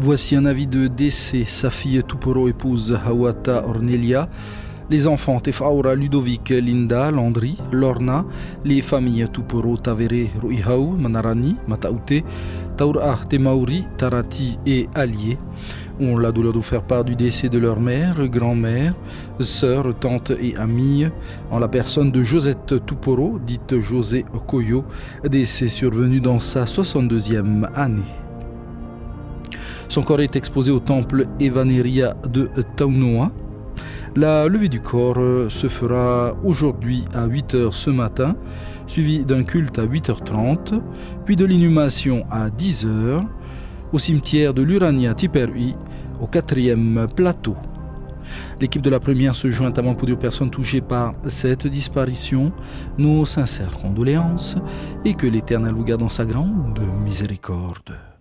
Voici un avis de décès. Sa fille Tuporo épouse Hawata Ornelia. Les enfants Tefaura, Ludovic, Linda, Landry, Lorna, les familles Tuporo, Tavere, Ruihau, Manarani, Mataute, Taura, Temauri, Tarati et Allier ont la douleur de faire part du décès de leur mère, grand-mère, sœur, tante et amie, en la personne de Josette Tuporo, dite José Okoyo, décès survenu dans sa 62e année. Son corps est exposé au temple Evaneria de Taunoa. La levée du corps se fera aujourd'hui à 8h ce matin, suivi d'un culte à 8h30, puis de l'inhumation à 10h au cimetière de l'Urania Tiperui, au quatrième plateau. L'équipe de la première se joint à beaucoup de personnes touchées par cette disparition. Nos sincères condoléances et que l'Éternel vous garde dans sa grande miséricorde.